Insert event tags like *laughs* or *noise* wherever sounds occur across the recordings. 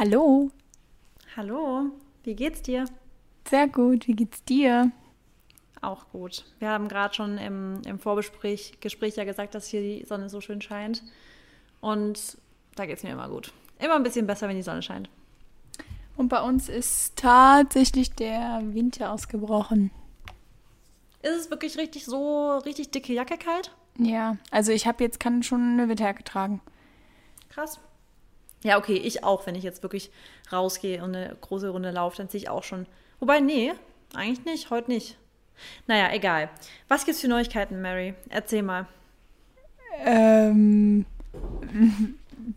Hallo. Hallo, wie geht's dir? Sehr gut, wie geht's dir? Auch gut. Wir haben gerade schon im, im Vorgespräch Gespräch ja gesagt, dass hier die Sonne so schön scheint. Und da geht's mir immer gut. Immer ein bisschen besser, wenn die Sonne scheint. Und bei uns ist tatsächlich der Winter ausgebrochen. Ist es wirklich richtig so richtig dicke Jacke kalt? Ja, also ich habe jetzt kann schon eine Winterjacke tragen. Krass. Ja, okay, ich auch, wenn ich jetzt wirklich rausgehe und eine große Runde laufe, dann ziehe ich auch schon. Wobei, nee, eigentlich nicht, heute nicht. Naja, egal. Was gibt's für Neuigkeiten, Mary? Erzähl mal. Ähm,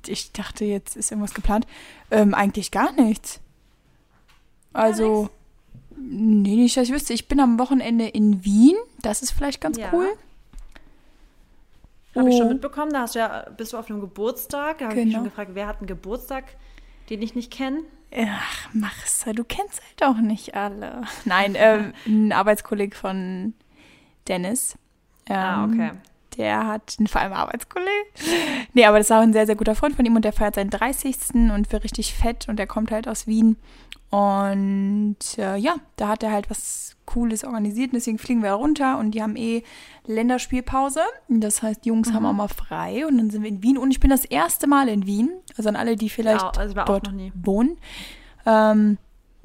ich dachte, jetzt ist irgendwas geplant. Ähm, eigentlich gar nichts. Also, nee, nicht, dass ich wüsste. Ich bin am Wochenende in Wien. Das ist vielleicht ganz Ja. cool. Habe ich schon Oh. mitbekommen, da hast du ja, bist du auf einem Geburtstag. Da habe ich mich Genau. schon gefragt, wer hat einen Geburtstag, den ich nicht kenne? Ach, mach's. Du kennst halt auch nicht alle. Nein, ähm, ein Arbeitskollege von Dennis. Ähm, Ah, okay. Der hat einen vor allem Arbeitskollege. Nee, aber das ist auch ein sehr, sehr guter Freund von ihm und der feiert seinen 30. und wird richtig fett und der kommt halt aus Wien. Und äh, ja, da hat er halt was Cooles organisiert und deswegen fliegen wir runter und die haben eh Länderspielpause. Das heißt, die Jungs haben auch mal frei und dann sind wir in Wien und ich bin das erste Mal in Wien. Also an alle, die vielleicht Ja, also dort wohnen. Ähm,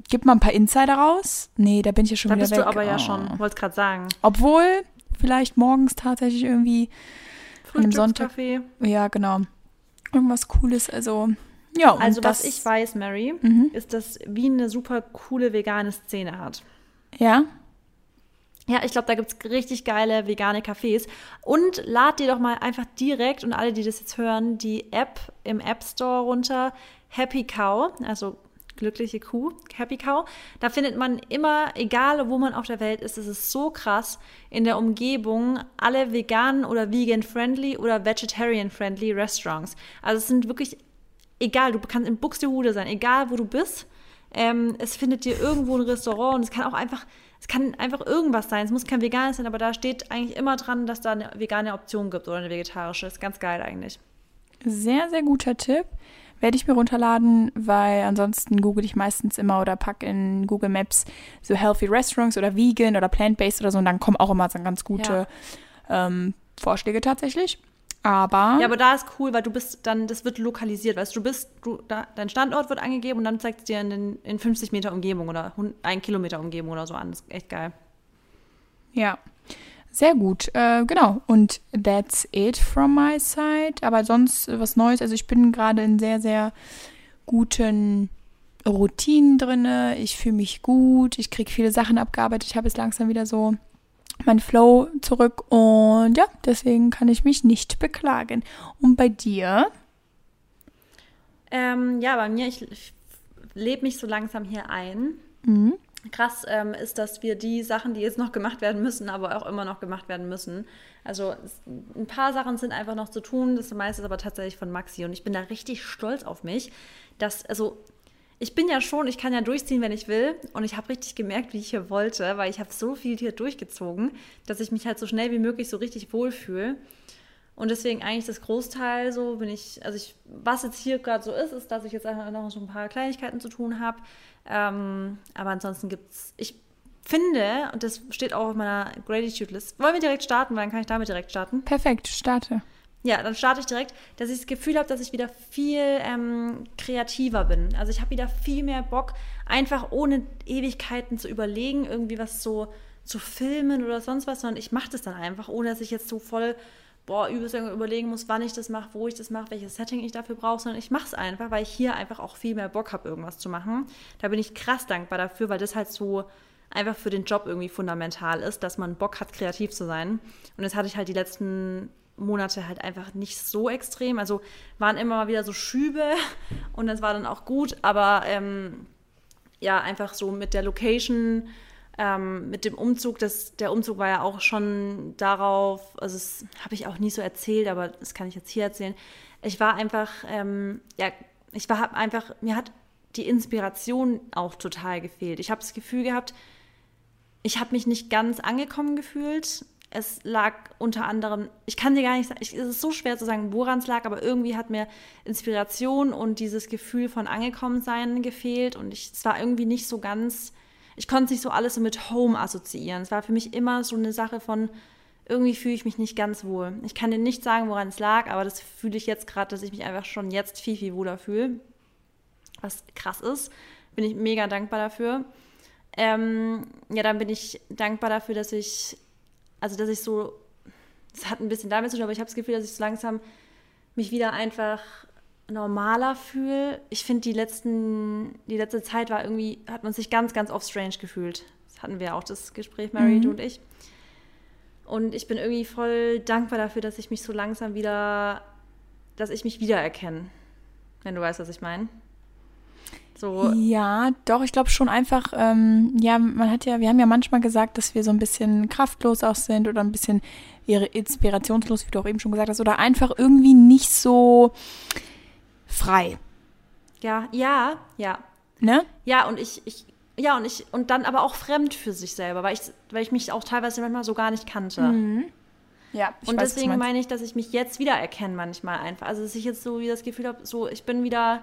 gib mal ein paar Insider raus. Nee, da bin ich ja schon Da wieder bist weg. du aber ja Oh. schon, wollte es gerade sagen. Obwohl, vielleicht morgens tatsächlich irgendwie an einem Sonntag. Ja, genau. Irgendwas Cooles. Also, ja. Also, das, was ich weiß, Mary, Mhm. ist, dass Wien eine super coole vegane Szene hat. Ja. Ja, ich glaube, da gibt es richtig geile vegane Cafés. Und lad dir doch mal einfach direkt und alle, die das jetzt hören, die App im App Store runter. Happy Cow, also glückliche Kuh, Happy Cow. Da findet man immer, egal wo man auf der Welt ist, es ist so krass, in der Umgebung alle vegan oder vegan-friendly oder vegetarian-friendly Restaurants. Also es sind wirklich, egal, du kannst in Buxtehude sein, egal wo du bist. Ähm, es findet dir irgendwo ein Restaurant und es kann auch einfach, es kann einfach irgendwas sein. Es muss kein veganes sein, aber da steht eigentlich immer dran, dass da eine vegane Option gibt oder eine vegetarische. ist ganz geil eigentlich. Sehr, sehr guter Tipp. Werde ich mir runterladen, weil ansonsten google ich meistens immer oder pack in Google Maps so Healthy Restaurants oder Vegan oder Plant-Based oder so und dann kommen auch immer so ganz gute ähm, Vorschläge tatsächlich. Aber, Ja, aber da ist cool, weil du bist dann, das wird lokalisiert, weißt du, bist, du, da, dein Standort wird angegeben und dann zeigt es dir in, den, in 50 Meter Umgebung oder 1 Kilometer Umgebung oder so an. Das ist echt geil. Ja, sehr gut. Äh, genau. Und that's it from my side. Aber sonst äh, was Neues. Also ich bin gerade in sehr, sehr guten Routinen drinne. Ich fühle mich gut. Ich kriege viele Sachen abgearbeitet. Ich habe jetzt langsam wieder so mein Flow zurück. Und ja, deswegen kann ich mich nicht beklagen. Und bei dir? Ähm, ja, bei mir, ich, ich lebe mich so langsam hier ein. Mhm. Krass ähm, ist, dass wir die Sachen, die jetzt noch gemacht werden müssen, aber auch immer noch gemacht werden müssen. Also ein paar Sachen sind einfach noch zu tun, das meiste ist aber tatsächlich von Maxi und ich bin da richtig stolz auf mich, dass, also ich bin ja schon, ich kann ja durchziehen, wenn ich will und ich habe richtig gemerkt, wie ich hier wollte, weil ich habe so viel hier durchgezogen, dass ich mich halt so schnell wie möglich so richtig wohlfühle. Und deswegen eigentlich das Großteil so bin ich, also ich, was jetzt hier gerade so ist, ist, dass ich jetzt einfach noch so ein paar Kleinigkeiten zu tun habe. Ähm, aber ansonsten gibt's, ich finde, und das steht auch auf meiner Gratitude-List, wollen wir direkt starten, weil dann kann ich damit direkt starten. Perfekt, starte. Ja, dann starte ich direkt, dass ich das Gefühl habe, dass ich wieder viel ähm, kreativer bin. Also ich habe wieder viel mehr Bock, einfach ohne Ewigkeiten zu überlegen, irgendwie was so zu filmen oder sonst was, sondern ich mache das dann einfach, ohne dass ich jetzt so voll, boah, überlegen muss, wann ich das mache, wo ich das mache, welches Setting ich dafür brauche, sondern ich mache es einfach, weil ich hier einfach auch viel mehr Bock habe, irgendwas zu machen. Da bin ich krass dankbar dafür, weil das halt so einfach für den Job irgendwie fundamental ist, dass man Bock hat, kreativ zu sein. Und das hatte ich halt die letzten Monate halt einfach nicht so extrem. Also waren immer mal wieder so Schübe *laughs* und das war dann auch gut, aber ähm, ja, einfach so mit der Location, ähm, mit dem Umzug, das, der Umzug war ja auch schon darauf, also das habe ich auch nie so erzählt, aber das kann ich jetzt hier erzählen. Ich war einfach, ähm, ja, ich war einfach, mir hat die Inspiration auch total gefehlt. Ich habe das Gefühl gehabt, ich habe mich nicht ganz angekommen gefühlt es lag unter anderem, ich kann dir gar nicht sagen, ich, es ist so schwer zu sagen, woran es lag, aber irgendwie hat mir Inspiration und dieses Gefühl von Angekommensein gefehlt und ich, es war irgendwie nicht so ganz, ich konnte nicht so alles so mit Home assoziieren. Es war für mich immer so eine Sache von, irgendwie fühle ich mich nicht ganz wohl. Ich kann dir nicht sagen, woran es lag, aber das fühle ich jetzt gerade, dass ich mich einfach schon jetzt viel, viel wohler fühle. Was krass ist. Bin ich mega dankbar dafür. Ähm, ja, dann bin ich dankbar dafür, dass ich also dass ich so, das hat ein bisschen damit zu tun, aber ich habe das Gefühl, dass ich so langsam mich wieder einfach normaler fühle. Ich finde, die letzten, die letzte Zeit war irgendwie, hat man sich ganz, ganz oft strange gefühlt. Das hatten wir auch, das Gespräch, Mary, mhm. du und ich. Und ich bin irgendwie voll dankbar dafür, dass ich mich so langsam wieder, dass ich mich wiedererkenne. Wenn du weißt, was ich meine. So. Ja, doch, ich glaube schon einfach, ähm, ja, man hat ja, wir haben ja manchmal gesagt, dass wir so ein bisschen kraftlos auch sind oder ein bisschen inspirationslos, wie du auch eben schon gesagt hast, oder einfach irgendwie nicht so frei. Ja, ja, ja. Ne? Ja, und ich, ich, ja, und ich, und dann aber auch fremd für sich selber, weil ich, weil ich mich auch teilweise manchmal so gar nicht kannte. Mhm. Ja, ich und weiß, deswegen meine ich, dass ich mich jetzt wieder erkenne manchmal einfach. Also dass ich jetzt so wie das Gefühl habe, so ich bin wieder,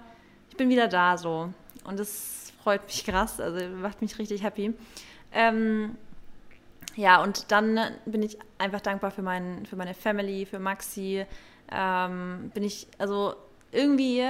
ich bin wieder da so. Und das freut mich krass, also macht mich richtig happy. Ähm, ja, und dann bin ich einfach dankbar für, mein, für meine Family, für Maxi. Ähm, bin ich, also irgendwie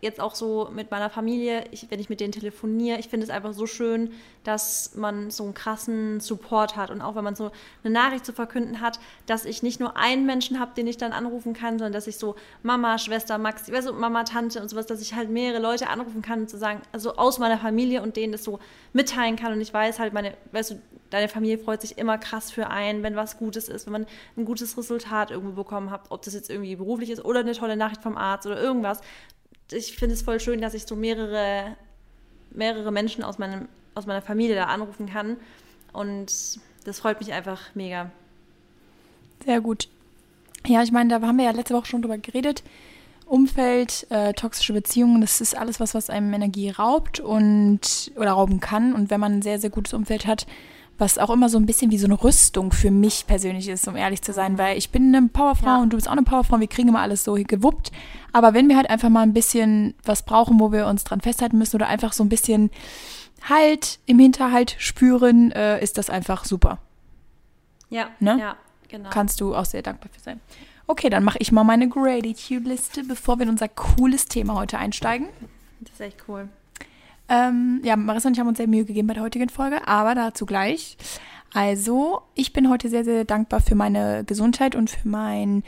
jetzt auch so mit meiner Familie, ich, wenn ich mit denen telefoniere, ich finde es einfach so schön, dass man so einen krassen Support hat und auch wenn man so eine Nachricht zu verkünden hat, dass ich nicht nur einen Menschen habe, den ich dann anrufen kann, sondern dass ich so Mama, Schwester, Max, weißt du, Mama, Tante und sowas, dass ich halt mehrere Leute anrufen kann und zu sagen, also aus meiner Familie und denen das so mitteilen kann. Und ich weiß halt, meine, weißt du, deine Familie freut sich immer krass für einen, wenn was Gutes ist, wenn man ein gutes Resultat irgendwo bekommen hat, ob das jetzt irgendwie beruflich ist oder eine tolle Nachricht vom Arzt oder irgendwas ich finde es voll schön, dass ich so mehrere, mehrere Menschen aus, meinem, aus meiner Familie da anrufen kann. Und das freut mich einfach mega. Sehr gut. Ja, ich meine, da haben wir ja letzte Woche schon drüber geredet. Umfeld, äh, toxische Beziehungen, das ist alles was, was einem Energie raubt und oder rauben kann. Und wenn man ein sehr, sehr gutes Umfeld hat, was auch immer so ein bisschen wie so eine Rüstung für mich persönlich ist, um ehrlich zu sein, weil ich bin eine Powerfrau ja. und du bist auch eine Powerfrau, wir kriegen immer alles so gewuppt. Aber wenn wir halt einfach mal ein bisschen was brauchen, wo wir uns dran festhalten müssen oder einfach so ein bisschen Halt im Hinterhalt spüren, äh, ist das einfach super. Ja, ne? ja, genau. Kannst du auch sehr dankbar für sein. Okay, dann mache ich mal meine Gratitude-Liste, bevor wir in unser cooles Thema heute einsteigen. Das ist echt cool. Ähm, ja, Marissa und ich haben uns sehr Mühe gegeben bei der heutigen Folge, aber dazu gleich. Also, ich bin heute sehr, sehr dankbar für meine Gesundheit und für mein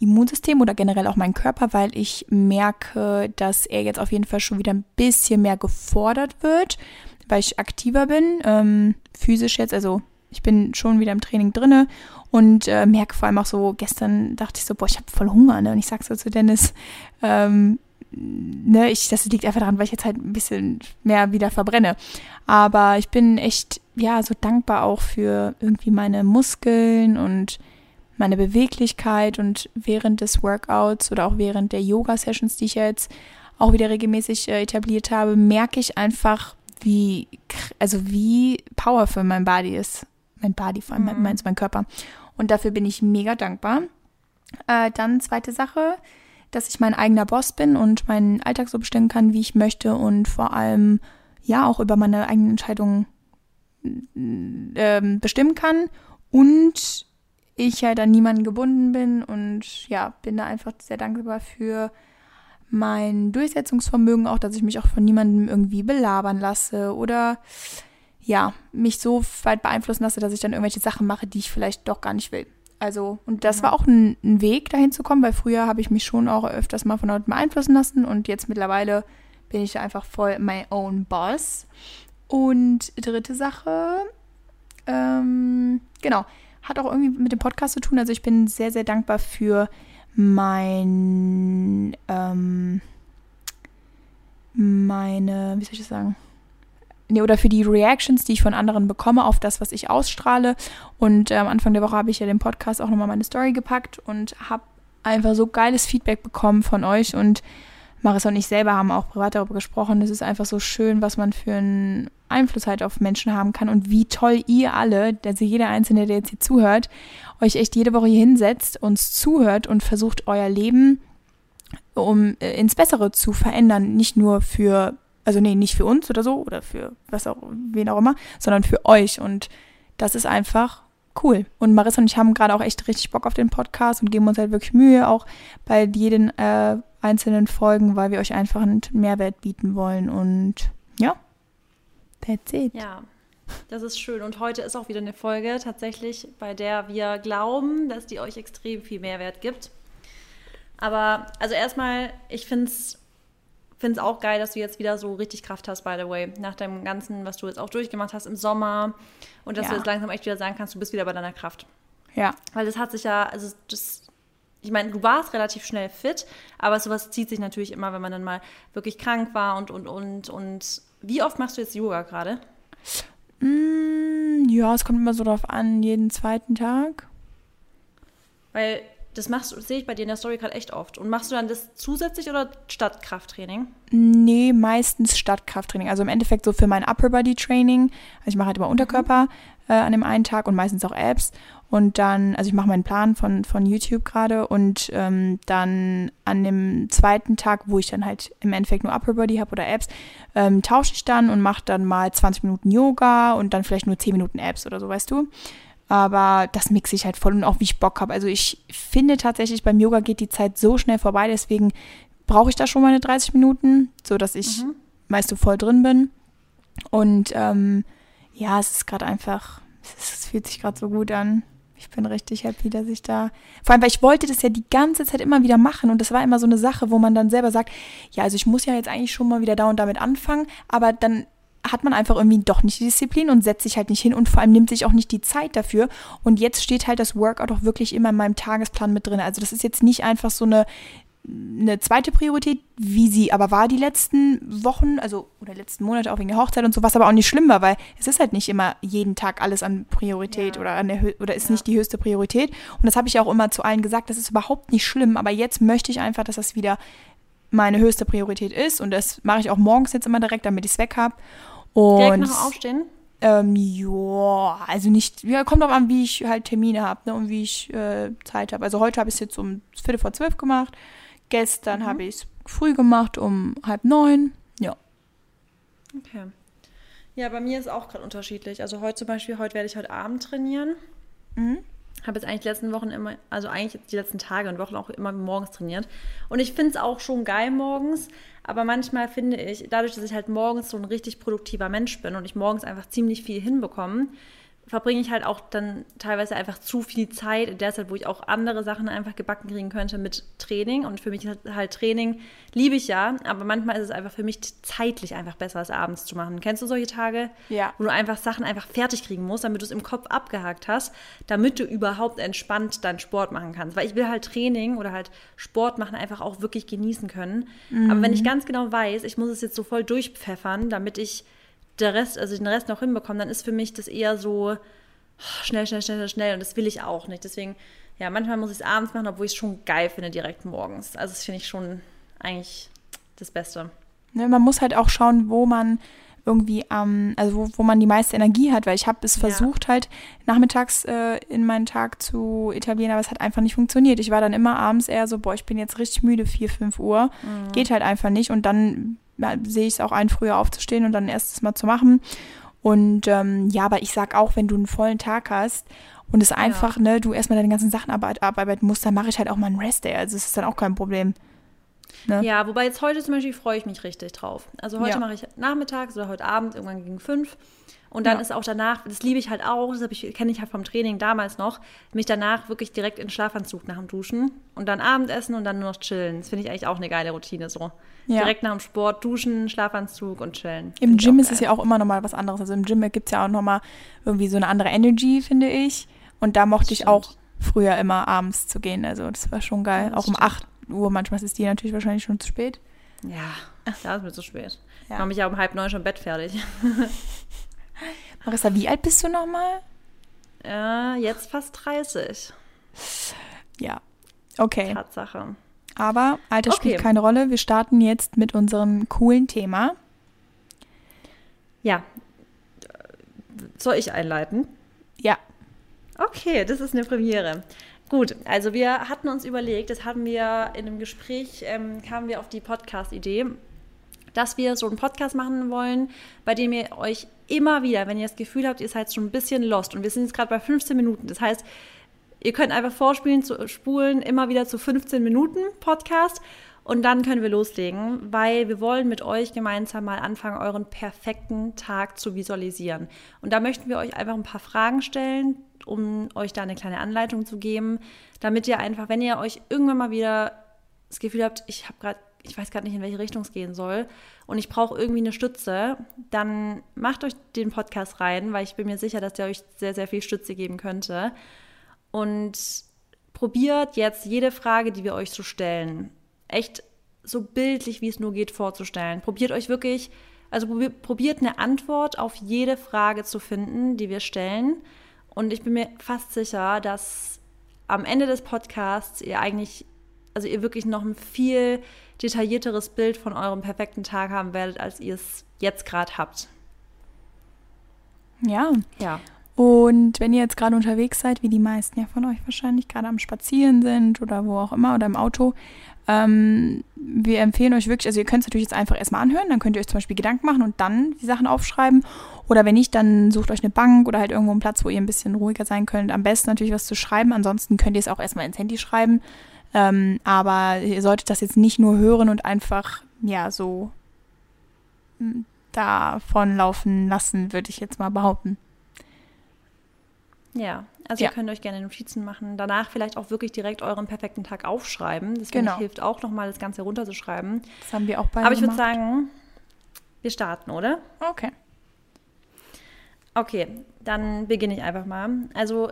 Immunsystem oder generell auch meinen Körper, weil ich merke, dass er jetzt auf jeden Fall schon wieder ein bisschen mehr gefordert wird, weil ich aktiver bin, ähm, physisch jetzt, also ich bin schon wieder im Training drinne und äh, merke vor allem auch so, gestern dachte ich so, boah, ich habe voll Hunger, ne? Und ich sag so zu Dennis, ähm, ne, ich, das liegt einfach daran, weil ich jetzt halt ein bisschen mehr wieder verbrenne. Aber ich bin echt, ja, so dankbar auch für irgendwie meine Muskeln und meine Beweglichkeit und während des Workouts oder auch während der Yoga-Sessions, die ich jetzt auch wieder regelmäßig äh, etabliert habe, merke ich einfach, wie, also wie powerful mein Body ist. Mein Body, vor allem mhm. mein, mein Körper. Und dafür bin ich mega dankbar. Äh, dann zweite Sache, dass ich mein eigener Boss bin und meinen Alltag so bestimmen kann, wie ich möchte und vor allem ja auch über meine eigenen Entscheidungen äh, bestimmen kann und ich halt an niemanden gebunden bin und ja, bin da einfach sehr dankbar für mein Durchsetzungsvermögen, auch dass ich mich auch von niemandem irgendwie belabern lasse oder ja, mich so weit beeinflussen lasse, dass ich dann irgendwelche Sachen mache, die ich vielleicht doch gar nicht will. Also, und das war auch ein, ein, Weg, dahin zu kommen, weil früher habe ich mich schon auch öfters mal von Leuten beeinflussen lassen und jetzt mittlerweile bin ich einfach voll my own boss. Und dritte Sache, ähm, genau, hat auch irgendwie mit dem Podcast zu tun. Also ich bin sehr, sehr dankbar für mein, ähm, meine, wie soll ich das sagen? Nee, oder für die Reactions, die ich von anderen bekomme auf das, was ich ausstrahle. Und äh, am Anfang der Woche habe ich ja den Podcast auch nochmal meine Story gepackt und habe einfach so geiles Feedback bekommen von euch und Marissa und ich selber haben auch privat darüber gesprochen. Es ist einfach so schön, was man für einen Einfluss halt auf Menschen haben kann und wie toll ihr alle, also jeder Einzelne, der jetzt hier zuhört, euch echt jede Woche hier hinsetzt, uns zuhört und versucht, euer Leben um äh, ins Bessere zu verändern. Nicht nur für, also nee, nicht für uns oder so oder für was auch, wen auch immer, sondern für euch. Und das ist einfach cool. Und Marissa und ich haben gerade auch echt richtig Bock auf den Podcast und geben uns halt wirklich Mühe, auch bei jeden äh, einzelnen Folgen, weil wir euch einfach einen Mehrwert bieten wollen. Und ja, that's it. Ja, das ist schön. Und heute ist auch wieder eine Folge tatsächlich, bei der wir glauben, dass die euch extrem viel Mehrwert gibt. Aber also erstmal, ich finde es finde es auch geil, dass du jetzt wieder so richtig Kraft hast, by the way. Nach dem Ganzen, was du jetzt auch durchgemacht hast im Sommer. Und dass ja. du jetzt langsam echt wieder sagen kannst, du bist wieder bei deiner Kraft. Ja. Weil das hat sich ja, also das, ich meine, du warst relativ schnell fit, aber sowas zieht sich natürlich immer, wenn man dann mal wirklich krank war und, und, und, und. Wie oft machst du jetzt Yoga gerade? Mm, ja, es kommt immer so drauf an, jeden zweiten Tag. Weil das machst sehe ich bei dir in der Story gerade echt oft. Und machst du dann das zusätzlich oder statt Krafttraining? Nee, meistens statt Krafttraining. Also im Endeffekt so für mein Upper Body Training. Also ich mache halt immer Unterkörper äh, an dem einen Tag und meistens auch Abs. Und dann, also ich mache meinen Plan von, von YouTube gerade und ähm, dann an dem zweiten Tag, wo ich dann halt im Endeffekt nur Upper Body habe oder Abs, ähm, tausche ich dann und mache dann mal 20 Minuten Yoga und dann vielleicht nur 10 Minuten Abs oder so, weißt du? Aber das mixe ich halt voll und auch wie ich Bock habe. Also ich finde tatsächlich, beim Yoga geht die Zeit so schnell vorbei, deswegen brauche ich da schon meine 30 Minuten, sodass ich mhm. meist so voll drin bin. Und ähm, ja, es ist gerade einfach, es, fühlt sich gerade so gut an. Ich bin richtig happy, dass ich da. Vor allem, weil ich wollte das ja die ganze Zeit immer wieder machen und das war immer so eine Sache, wo man dann selber sagt, ja, also ich muss ja jetzt eigentlich schon mal wieder da und damit anfangen, aber dann hat man einfach irgendwie doch nicht die Disziplin und setzt sich halt nicht hin und vor allem nimmt sich auch nicht die Zeit dafür. Und jetzt steht halt das Workout auch wirklich immer in meinem Tagesplan mit drin. Also das ist jetzt nicht einfach so eine, eine zweite Priorität, wie sie aber war die letzten Wochen, also oder letzten Monate auch wegen der Hochzeit und so, was aber auch nicht schlimm war, weil es ist halt nicht immer jeden Tag alles an Priorität ja. oder an der oder ist ja. nicht die höchste Priorität. Und das habe ich auch immer zu allen gesagt, das ist überhaupt nicht schlimm, aber jetzt möchte ich einfach, dass das wieder meine höchste Priorität ist und das mache ich auch morgens jetzt immer direkt, damit ich es weg habe. Und, Direkt nach Aufstehen? Ähm, ja, also nicht, ja, kommt auch an, wie ich halt Termine habe ne, und wie ich äh, Zeit habe. Also heute habe ich es jetzt um Viertel vor zwölf gemacht. Gestern mhm. habe ich es früh gemacht um halb neun. Ja. Okay. Ja, bei mir ist auch gerade unterschiedlich. Also heute zum Beispiel, heute werde ich heute Abend trainieren. Mhm habe jetzt eigentlich die letzten Wochen immer, also eigentlich die letzten Tage und Wochen auch immer morgens trainiert. Und ich finde es auch schon geil morgens, aber manchmal finde ich, dadurch, dass ich halt morgens so ein richtig produktiver Mensch bin und ich morgens einfach ziemlich viel hinbekomme, verbringe ich halt auch dann teilweise einfach zu viel Zeit in der Zeit, wo ich auch andere Sachen einfach gebacken kriegen könnte mit Training. Und für mich halt Training, liebe ich ja, aber manchmal ist es einfach für mich zeitlich einfach besser, als abends zu machen. Kennst du solche Tage? Ja. Wo du einfach Sachen einfach fertig kriegen musst, damit du es im Kopf abgehakt hast, damit du überhaupt entspannt deinen Sport machen kannst. Weil ich will halt Training oder halt Sport machen einfach auch wirklich genießen können. Mhm. Aber wenn ich ganz genau weiß, ich muss es jetzt so voll durchpfeffern, damit ich der Rest, also den Rest noch hinbekommen, dann ist für mich das eher so schnell, schnell, schnell, schnell und das will ich auch nicht. Deswegen, ja, manchmal muss ich es abends machen, obwohl ich es schon geil finde, direkt morgens. Also das finde ich schon eigentlich das Beste. Ne, man muss halt auch schauen, wo man irgendwie ähm, also wo, wo man die meiste Energie hat, weil ich habe es versucht ja. halt nachmittags äh, in meinen Tag zu etablieren, aber es hat einfach nicht funktioniert. Ich war dann immer abends eher so, boah, ich bin jetzt richtig müde, 4, 5 Uhr. Mhm. Geht halt einfach nicht und dann sehe ich es auch ein, früher aufzustehen und dann erstes Mal zu machen. Und ähm, ja, aber ich sag auch, wenn du einen vollen Tag hast und es einfach, ja. ne, du erstmal deine ganzen Sachen abarbeiten musst, dann mache ich halt auch mal einen Rest-Day. Also es ist dann auch kein Problem. Ne? Ja, wobei jetzt heute zum Beispiel freue ich mich richtig drauf. Also heute ja. mache ich nachmittags oder heute Abend, irgendwann gegen fünf. Und dann ja. ist auch danach, das liebe ich halt auch, das kenne ich halt vom Training damals noch, mich danach wirklich direkt in Schlafanzug nach dem Duschen und dann Abendessen und dann nur noch chillen. Das finde ich eigentlich auch eine geile Routine so. Ja. Direkt nach dem Sport duschen, Schlafanzug und chillen. Im Gym ist es ja auch immer nochmal was anderes. Also im Gym gibt es ja auch nochmal irgendwie so eine andere Energy, finde ich. Und da mochte ich auch früher immer abends zu gehen. Also das war schon geil. Ja, auch um 8 Uhr, manchmal ist die natürlich wahrscheinlich schon zu spät. Ja, da ist mir zu spät. Ja. Ich mache mich ja um halb neun schon Bett fertig. *laughs* Marissa, wie alt bist du nochmal? Äh, jetzt fast 30. Ja, okay. Tatsache. Aber Alter Okay. spielt keine Rolle. Wir starten jetzt mit unserem coolen Thema. Ja. Soll ich einleiten? Ja, Okay, das ist eine Premiere. Gut, also wir hatten uns überlegt, das hatten wir in einem Gespräch, ähm, kamen wir auf die Podcast-Idee, dass wir so einen Podcast machen wollen, bei dem ihr euch immer wieder, wenn ihr das Gefühl habt, ihr seid schon ein bisschen lost und wir sind jetzt gerade bei 15 Minuten, das heißt, ihr könnt einfach vorspielen, zu, spulen immer wieder zu 15 Minuten Podcast und dann können wir loslegen, weil wir wollen mit euch gemeinsam mal anfangen, euren perfekten Tag zu visualisieren. Und da möchten wir euch einfach ein paar Fragen stellen, um euch da eine kleine Anleitung zu geben, damit ihr einfach, wenn ihr euch irgendwann mal wieder das Gefühl habt, ich habe gerade, ich weiß gerade nicht, in welche Richtung es gehen soll und ich brauche irgendwie eine Stütze, dann macht euch den Podcast rein, weil ich bin mir sicher, dass der euch sehr, sehr viel Stütze geben könnte. Und probiert jetzt jede Frage, die wir euch so stellen, echt so bildlich, wie es nur geht, vorzustellen. Probiert euch wirklich, also probi- probiert eine Antwort auf jede Frage zu finden, die wir stellen. Und ich bin mir fast sicher, dass am Ende des Podcasts ihr eigentlich, also ihr wirklich noch ein viel detaillierteres Bild von eurem perfekten Tag haben werdet, als ihr es jetzt gerade habt. ja. Ja. Und wenn ihr jetzt gerade unterwegs seid, wie die meisten ja von euch wahrscheinlich gerade am Spazieren sind oder wo auch immer oder im Auto, ähm, wir empfehlen euch wirklich, also ihr könnt es natürlich jetzt einfach erstmal anhören, dann könnt ihr euch zum Beispiel Gedanken machen und dann die Sachen aufschreiben. Oder wenn nicht, dann sucht euch eine Bank oder halt irgendwo einen Platz, wo ihr ein bisschen ruhiger sein könnt. Am besten natürlich was zu schreiben, ansonsten könnt ihr es auch erstmal ins Handy schreiben. Ähm, aber ihr solltet das jetzt nicht nur hören und einfach, ja, so mm, davon laufen lassen, würde ich jetzt mal behaupten. Ja, also Ja. ihr könnt euch gerne Notizen machen. Danach vielleicht auch wirklich direkt euren perfekten Tag aufschreiben. Das Genau. hilft auch nochmal, das Ganze runterzuschreiben. Das haben wir auch beide Aber ich würde sagen, wir starten, oder? Okay. Okay, dann beginne ich einfach mal. Also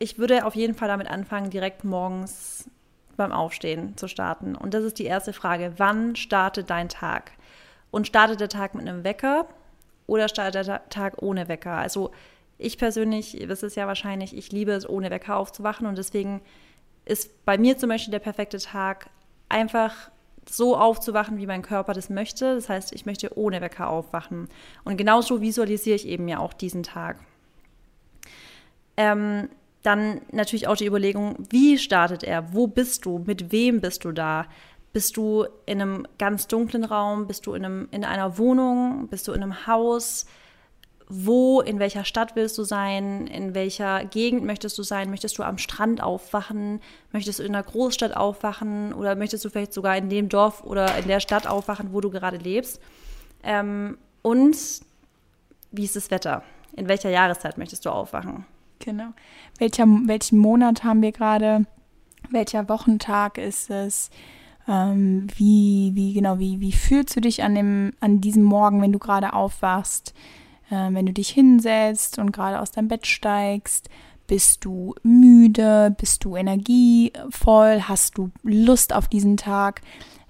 ich würde auf jeden Fall damit anfangen, direkt morgens beim Aufstehen zu starten. Und das ist die erste Frage. Wann startet dein Tag? Und startet der Tag mit einem Wecker oder startet der Ta- Tag ohne Wecker? Also ich persönlich, wisst es ja wahrscheinlich, ich liebe es, ohne Wecker aufzuwachen. Und deswegen ist bei mir zum Beispiel der perfekte Tag einfach so aufzuwachen, wie mein Körper das möchte. Das heißt, ich möchte ohne Wecker aufwachen. Und genauso visualisiere ich eben ja auch diesen Tag. Ähm, dann natürlich auch die Überlegung, wie startet er? Wo bist du? Mit wem bist du da? Bist du in einem ganz dunklen Raum? Bist du in, einem, in einer Wohnung? Bist du in einem Haus? Wo, in welcher Stadt willst du sein? In welcher Gegend möchtest du sein? Möchtest du am Strand aufwachen? Möchtest du in einer Großstadt aufwachen? Oder möchtest du vielleicht sogar in dem Dorf oder in der Stadt aufwachen, wo du gerade lebst? Ähm, und wie ist das Wetter? In welcher Jahreszeit möchtest du aufwachen? Genau. Welcher, welchen Monat haben wir gerade? Welcher Wochentag ist es? Ähm, wie, wie, genau, wie, wie fühlst du dich an, dem, an diesem Morgen, wenn du gerade aufwachst? Ähm, wenn du dich hinsetzt und gerade aus deinem Bett steigst? Bist du müde? Bist du energievoll? Hast du Lust auf diesen Tag?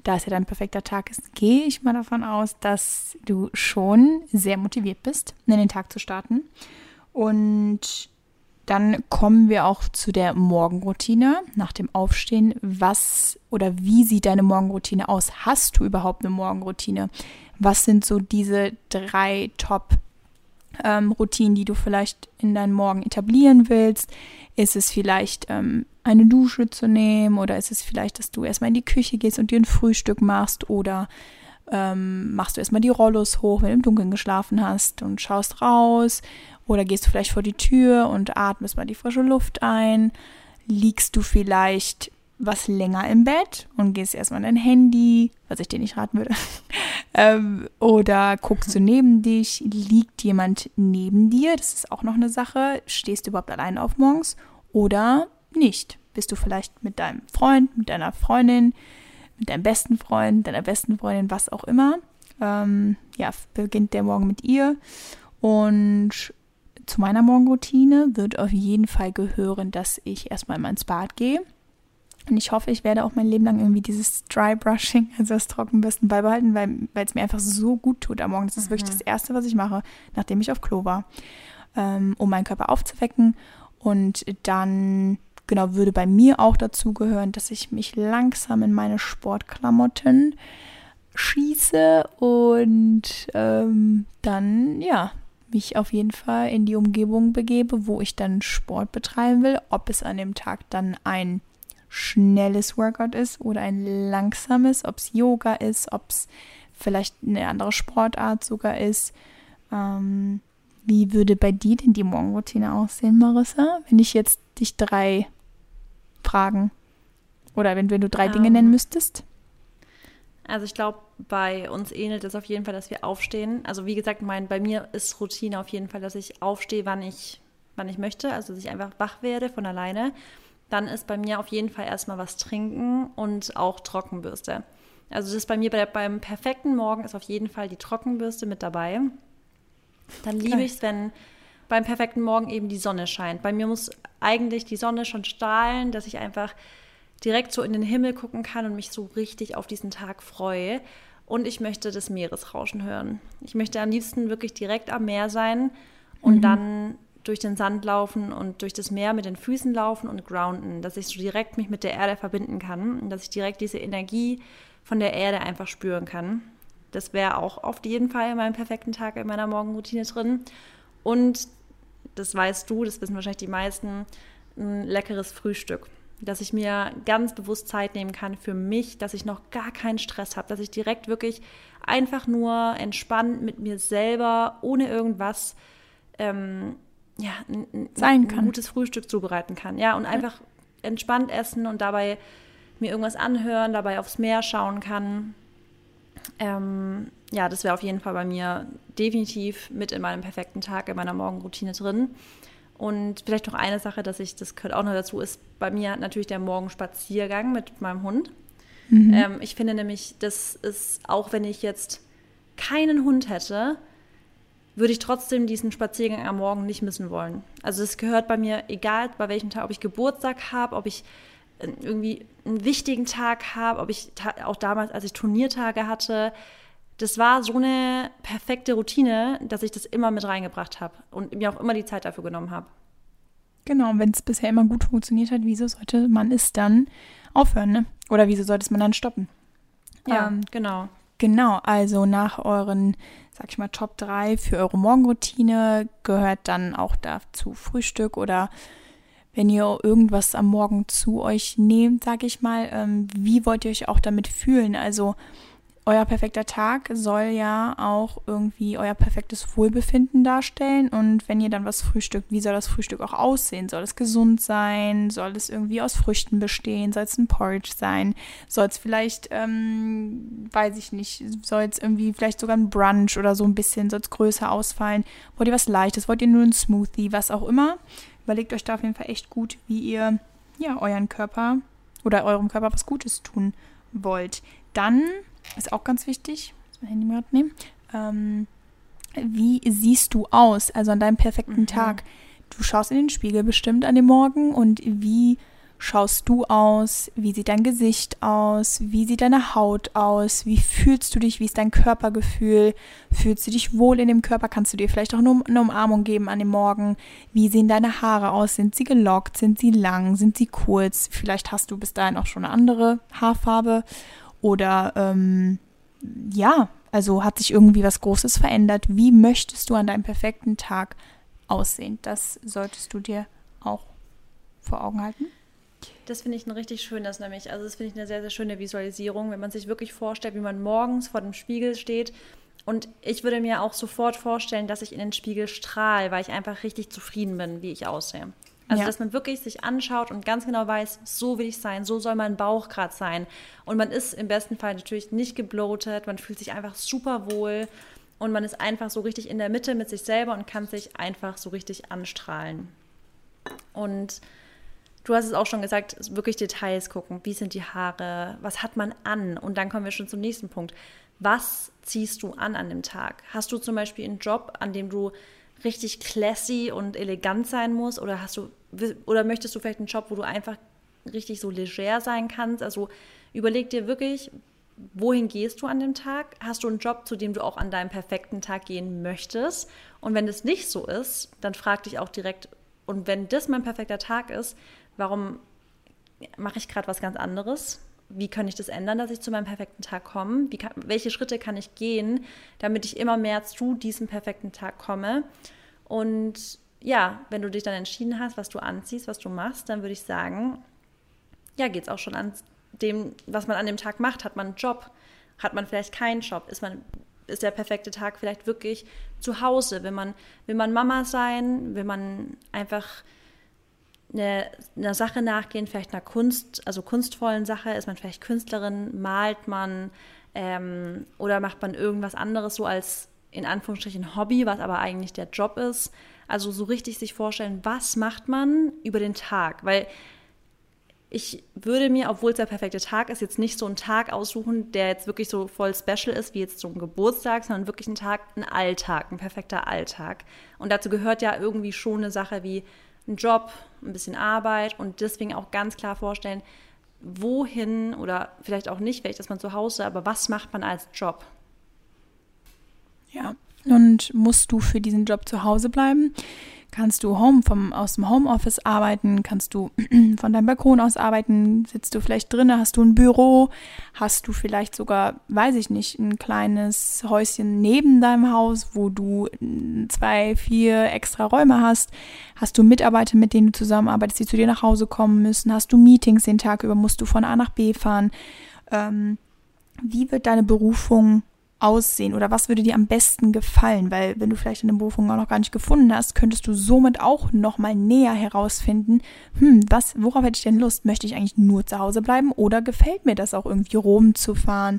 Da es ja dein perfekter Tag ist, gehe ich mal davon aus, dass du schon sehr motiviert bist, in den Tag zu starten. Und dann kommen wir auch zu der Morgenroutine nach dem Aufstehen. Was oder wie sieht deine Morgenroutine aus? Hast du überhaupt eine Morgenroutine? Was sind so diese drei Top-Routinen, die du vielleicht in deinen Morgen etablieren willst? Ist es vielleicht ähm, eine Dusche zu nehmen oder ist es vielleicht, dass du erstmal in die Küche gehst und dir ein Frühstück machst oder ähm, machst du erstmal die Rollos hoch, wenn du im Dunkeln geschlafen hast und schaust raus oder gehst du vielleicht vor die Tür und atmest mal die frische Luft ein? Liegst du vielleicht was länger im Bett und gehst erstmal an dein Handy, was ich dir nicht raten würde? *laughs* ähm, oder guckst du neben dich? Liegt jemand neben dir? Das ist auch noch eine Sache. Stehst du überhaupt allein auf morgens oder nicht? Bist du vielleicht mit deinem Freund, mit deiner Freundin, mit deinem besten Freund, deiner besten Freundin, was auch immer? Ähm, ja, beginnt der Morgen mit ihr. Und zu meiner Morgenroutine wird auf jeden Fall gehören, dass ich erstmal mal ins Bad gehe. Und ich hoffe, ich werde auch mein Leben lang irgendwie dieses Dry Brushing, *laughs* also das Trockenbürsten beibehalten, weil es mir einfach so gut tut am Morgen. Das ist wirklich das Erste, was ich mache, nachdem ich auf Klo war, ähm, um meinen Körper aufzuwecken. Und dann genau, würde bei mir auch dazu gehören, dass ich mich langsam in meine Sportklamotten schieße und ähm, dann, ja, mich auf jeden Fall in die Umgebung begebe, wo ich dann Sport betreiben will. Ob es an dem Tag dann ein schnelles Workout ist oder ein langsames, ob es Yoga ist, ob es vielleicht eine andere Sportart sogar ist. Ähm, wie würde bei dir denn die Morgenroutine aussehen, Marissa? Wenn ich jetzt dich drei Fragen oder wenn, wenn du drei um, Dinge nennen ähm. müsstest? Also ich glaube, bei uns ähnelt es auf jeden Fall, dass wir aufstehen. Also wie gesagt, mein, bei mir ist Routine auf jeden Fall, dass ich aufstehe, wann ich, wann ich möchte, also dass ich einfach wach werde von alleine. Dann ist bei mir auf jeden Fall erstmal was trinken und auch Trockenbürste. Also das ist bei mir bei, beim perfekten Morgen ist auf jeden Fall die Trockenbürste mit dabei. Dann liebe ich es, wenn beim perfekten Morgen eben die Sonne scheint. Bei mir muss eigentlich die Sonne schon strahlen, dass ich einfach direkt so in den Himmel gucken kann und mich so richtig auf diesen Tag freue. Und ich möchte das Meeresrauschen hören. Ich möchte am liebsten wirklich direkt am Meer sein und mhm. dann durch den Sand laufen und durch das Meer mit den Füßen laufen und grounden, dass ich so direkt mich mit der Erde verbinden kann und dass ich direkt diese Energie von der Erde einfach spüren kann. Das wäre auch auf jeden Fall in meinem perfekten Tag in meiner Morgenroutine drin. Und das weißt du, das wissen wahrscheinlich die meisten, ein leckeres Frühstück. Dass ich mir ganz bewusst Zeit nehmen kann für mich, dass ich noch gar keinen Stress habe, dass ich direkt wirklich einfach nur entspannt mit mir selber, ohne irgendwas, ähm, ja, ein, Sein kann. ein gutes Frühstück zubereiten kann. Ja, und einfach entspannt essen und dabei mir irgendwas anhören, dabei aufs Meer schauen kann. Ähm, ja, das wäre auf jeden Fall bei mir definitiv mit in meinem perfekten Tag, in meiner Morgenroutine drin. Und vielleicht noch eine Sache, dass ich, das gehört auch noch dazu, ist bei mir natürlich der Morgenspaziergang mit meinem Hund. Mhm. Ähm, ich finde nämlich, das ist, auch wenn ich jetzt keinen Hund hätte, würde ich trotzdem diesen Spaziergang am Morgen nicht missen wollen. Also es gehört bei mir, egal bei welchem Tag, ob ich Geburtstag habe, ob ich irgendwie einen wichtigen Tag habe, ob ich auch damals, als ich Turniertage hatte, das war so eine perfekte Routine, dass ich das immer mit reingebracht habe und mir auch immer die Zeit dafür genommen habe. Genau, und wenn es bisher immer gut funktioniert hat, wieso sollte man es dann aufhören, ne? Oder wieso sollte es man dann stoppen? Ja, ähm, genau. Genau, also nach euren, sag ich mal, Top 3 für eure Morgenroutine gehört dann auch dazu Frühstück oder wenn ihr irgendwas am Morgen zu euch nehmt, sag ich mal, ähm, wie wollt ihr euch auch damit fühlen? Also euer perfekter Tag soll ja auch irgendwie euer perfektes Wohlbefinden darstellen. Und wenn ihr dann was frühstückt, wie soll das Frühstück auch aussehen? Soll es gesund sein? Soll es irgendwie aus Früchten bestehen? Soll es ein Porridge sein? Soll es vielleicht, ähm, weiß ich nicht, soll es irgendwie vielleicht sogar ein Brunch oder so ein bisschen, soll es größer ausfallen? Wollt ihr was Leichtes? Wollt ihr nur ein Smoothie? Was auch immer? Überlegt euch da auf jeden Fall echt gut, wie ihr ja euren Körper oder eurem Körper was Gutes tun wollt. Dann ist auch ganz wichtig, muss mein Handy mal nehmen. Ähm, wie siehst du aus, also an deinem perfekten mhm. Tag? Du schaust in den Spiegel bestimmt an dem Morgen und wie schaust du aus? Wie sieht dein Gesicht aus? Wie sieht deine Haut aus? Wie fühlst du dich? Wie ist dein Körpergefühl? Fühlst du dich wohl in dem Körper? Kannst du dir vielleicht auch eine Umarmung geben an dem Morgen? Wie sehen deine Haare aus? Sind sie gelockt? Sind sie lang? Sind sie kurz? Vielleicht hast du bis dahin auch schon eine andere Haarfarbe. Oder ähm, ja, also hat sich irgendwie was Großes verändert. Wie möchtest du an deinem perfekten Tag aussehen? Das solltest du dir auch vor Augen halten. Das finde ich ein richtig schönes nämlich. Also das finde ich eine sehr, sehr schöne Visualisierung, wenn man sich wirklich vorstellt, wie man morgens vor dem Spiegel steht. Und ich würde mir auch sofort vorstellen, dass ich in den Spiegel strahle, weil ich einfach richtig zufrieden bin, wie ich aussehe. Also, ja. dass man wirklich sich anschaut und ganz genau weiß, so will ich sein, so soll mein Bauch gerade sein. Und man ist im besten Fall natürlich nicht gebloatet, man fühlt sich einfach super wohl und man ist einfach so richtig in der Mitte mit sich selber und kann sich einfach so richtig anstrahlen. Und Du hast es auch schon gesagt, wirklich Details gucken. Wie sind die Haare? Was hat man an? Und dann kommen wir schon zum nächsten Punkt. Was ziehst du an an dem Tag? Hast du zum Beispiel einen Job, an dem du richtig classy und elegant sein musst? Oder hast du, oder möchtest du vielleicht einen Job, wo du einfach richtig so leger sein kannst? Also überleg dir wirklich, wohin gehst du an dem Tag? Hast du einen Job, zu dem du auch an deinem perfekten Tag gehen möchtest? Und wenn das nicht so ist, dann frag dich auch direkt, und wenn das mein perfekter Tag ist, warum mache ich gerade was ganz anderes? Wie kann ich das ändern, dass ich zu meinem perfekten Tag komme? Kann, welche Schritte kann ich gehen, damit ich immer mehr zu diesem perfekten Tag komme? Und ja, wenn du dich dann entschieden hast, was du anziehst, was du machst, dann würde ich sagen, ja, geht es auch schon an dem, was man an dem Tag macht. Hat man einen Job? Hat man vielleicht keinen Job? Ist man ist der perfekte Tag vielleicht wirklich zu Hause? Will man, will man Mama sein? Will man einfach eine, einer Sache nachgehen, vielleicht einer Kunst, also kunstvollen Sache? Ist man vielleicht Künstlerin? Malt man? Ähm, oder macht man irgendwas anderes so als in Anführungsstrichen Hobby, was aber eigentlich der Job ist? Also so richtig sich vorstellen, was macht man über den Tag? Weil ich würde mir, obwohl es der perfekte Tag ist, jetzt nicht so einen Tag aussuchen, der jetzt wirklich so voll special ist, wie jetzt so ein Geburtstag, sondern wirklich ein Tag, ein Alltag, ein perfekter Alltag. Und dazu gehört ja irgendwie schon eine Sache wie ein Job, ein bisschen Arbeit und deswegen auch ganz klar vorstellen, wohin oder vielleicht auch nicht, vielleicht ist man zu Hause, aber was macht man als Job? Ja, und musst du für diesen Job zu Hause bleiben? Kannst du home vom, aus dem Homeoffice arbeiten? Kannst du *clears throat* von deinem Balkon aus arbeiten? Sitzt du vielleicht drinnen? Hast du ein Büro? Hast du vielleicht sogar, weiß ich nicht, ein kleines Häuschen neben deinem Haus, wo du zwei, vier extra Räume hast? Hast du Mitarbeiter, mit denen du zusammenarbeitest, die zu dir nach Hause kommen müssen? Hast du Meetings den Tag über? Musst du von A nach B fahren? Ähm, wie wird deine Berufung aussehen oder was würde dir am besten gefallen? Weil wenn du vielleicht eine Berufung auch noch gar nicht gefunden hast, könntest du somit auch noch mal näher herausfinden, hm, was, worauf hätte ich denn Lust? Möchte ich eigentlich nur zu Hause bleiben oder gefällt mir das auch irgendwie Rom zu fahren?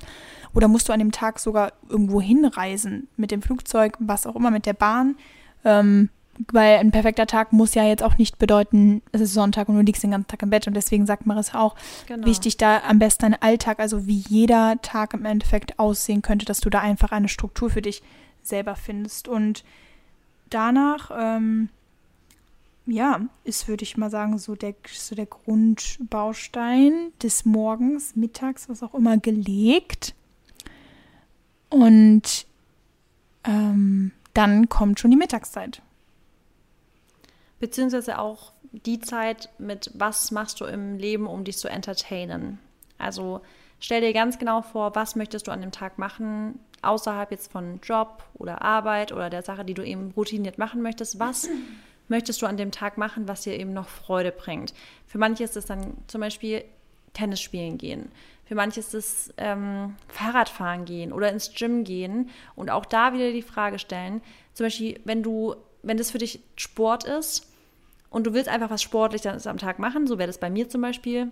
Oder musst du an dem Tag sogar irgendwo hinreisen mit dem Flugzeug, was auch immer, mit der Bahn? Ähm, weil ein perfekter Tag muss ja jetzt auch nicht bedeuten, es ist Sonntag und du liegst den ganzen Tag im Bett und deswegen sagt Marissa auch, genau. wichtig da am besten dein Alltag, also wie jeder Tag im Endeffekt aussehen könnte, dass du da einfach eine Struktur für dich selber findest und danach, ähm, ja, ist, würde ich mal sagen, so der, so der Grundbaustein des Morgens, Mittags, was auch immer, gelegt. Und ähm, dann kommt schon die Mittagszeit beziehungsweise auch die Zeit mit, was machst du im Leben, um dich zu entertainen. Also stell dir ganz genau vor, was möchtest du an dem Tag machen, außerhalb jetzt von Job oder Arbeit oder der Sache, die du eben routiniert machen möchtest. Was *clears throat* möchtest du an dem Tag machen, was dir eben noch Freude bringt? Für manche ist es dann zum Beispiel Tennis spielen gehen. Für manche ist es ähm, Fahrradfahren gehen oder ins Gym gehen und auch da wieder die Frage stellen, zum Beispiel, wenn du, wenn das für dich Sport ist, und du willst einfach was Sportliches am Tag machen, so wäre das bei mir zum Beispiel,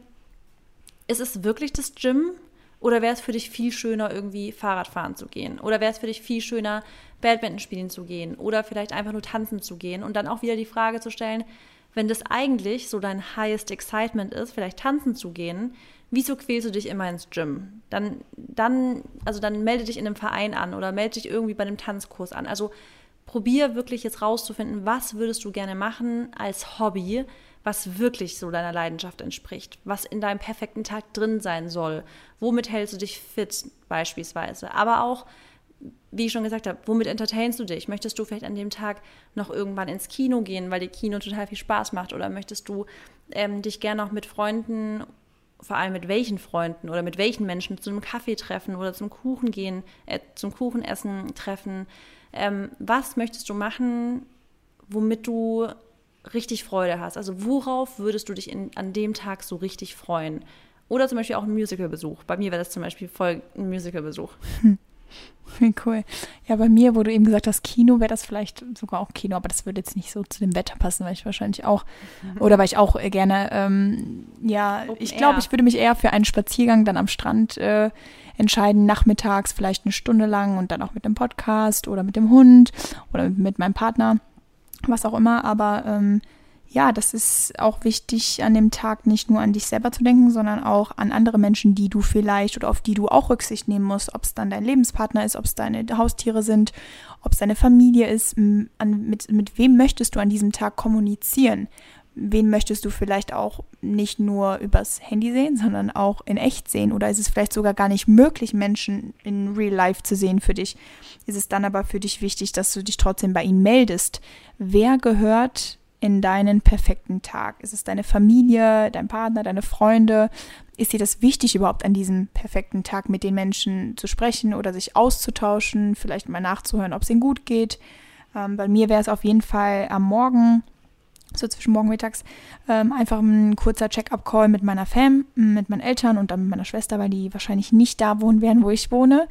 ist es wirklich das Gym oder wäre es für dich viel schöner, irgendwie Fahrradfahren zu gehen? Oder wäre es für dich viel schöner, Badminton spielen zu gehen? Oder vielleicht einfach nur tanzen zu gehen? Und dann auch wieder die Frage zu stellen, wenn das eigentlich so dein highest excitement ist, vielleicht tanzen zu gehen, wieso quälst du dich immer ins Gym? Dann, dann, also dann melde dich in einem Verein an oder melde dich irgendwie bei einem Tanzkurs an. Also probier wirklich jetzt rauszufinden, was würdest du gerne machen als Hobby, was wirklich so deiner Leidenschaft entspricht, was in deinem perfekten Tag drin sein soll, womit hältst du dich fit beispielsweise, aber auch, wie ich schon gesagt habe, womit entertainst du dich? Möchtest du vielleicht an dem Tag noch irgendwann ins Kino gehen, weil dir Kino total viel Spaß macht? Oder möchtest du ähm, dich gerne auch mit Freunden vor allem mit welchen Freunden oder mit welchen Menschen zu einem Kaffee treffen oder zum Kuchen gehen, äh, zum Kuchenessen treffen ähm, was möchtest du machen, womit du richtig Freude hast? Also worauf würdest du dich in, an dem Tag so richtig freuen? Oder zum Beispiel auch ein Musicalbesuch. Bei mir wäre das zum Beispiel voll ein Musicalbesuch. *laughs* Hm. Cool. Ja, bei mir, wo du eben gesagt hast, Kino wäre das vielleicht sogar auch Kino, aber das würde jetzt nicht so zu dem Wetter passen, weil ich wahrscheinlich auch, oder weil ich auch äh, gerne, ähm, ja, Open ich glaube, ich würde mich eher für einen Spaziergang dann am Strand äh, entscheiden, nachmittags vielleicht eine Stunde lang und dann auch mit dem Podcast oder mit dem Hund oder mit meinem Partner, was auch immer. Aber ähm, ja, das ist auch wichtig, an dem Tag nicht nur an dich selber zu denken, sondern auch an andere Menschen, die du vielleicht oder auf die du auch Rücksicht nehmen musst, ob es dann dein Lebenspartner ist, ob es deine Haustiere sind, ob es deine Familie ist, an, mit, mit wem möchtest du an diesem Tag kommunizieren? wen möchtest du vielleicht auch nicht nur übers Handy sehen, sondern auch in echt sehen? Oder ist es vielleicht sogar gar nicht möglich, Menschen in Real Life zu sehen für dich? Ist es dann aber für dich wichtig, dass du dich trotzdem bei ihnen meldest? Wer gehört in deinen perfekten Tag? Ist es deine Familie, dein Partner, deine Freunde? Ist dir das wichtig, überhaupt an diesem perfekten Tag mit den Menschen zu sprechen oder sich auszutauschen, vielleicht mal nachzuhören, ob es ihnen gut geht? Ähm, bei mir wäre es auf jeden Fall am Morgen, so zwischen morgen mittags, ähm, einfach ein kurzer Check-up-Call mit meiner Fam, mit meinen Eltern und dann mit meiner Schwester, weil die wahrscheinlich nicht da wohnen werden, wo ich wohne.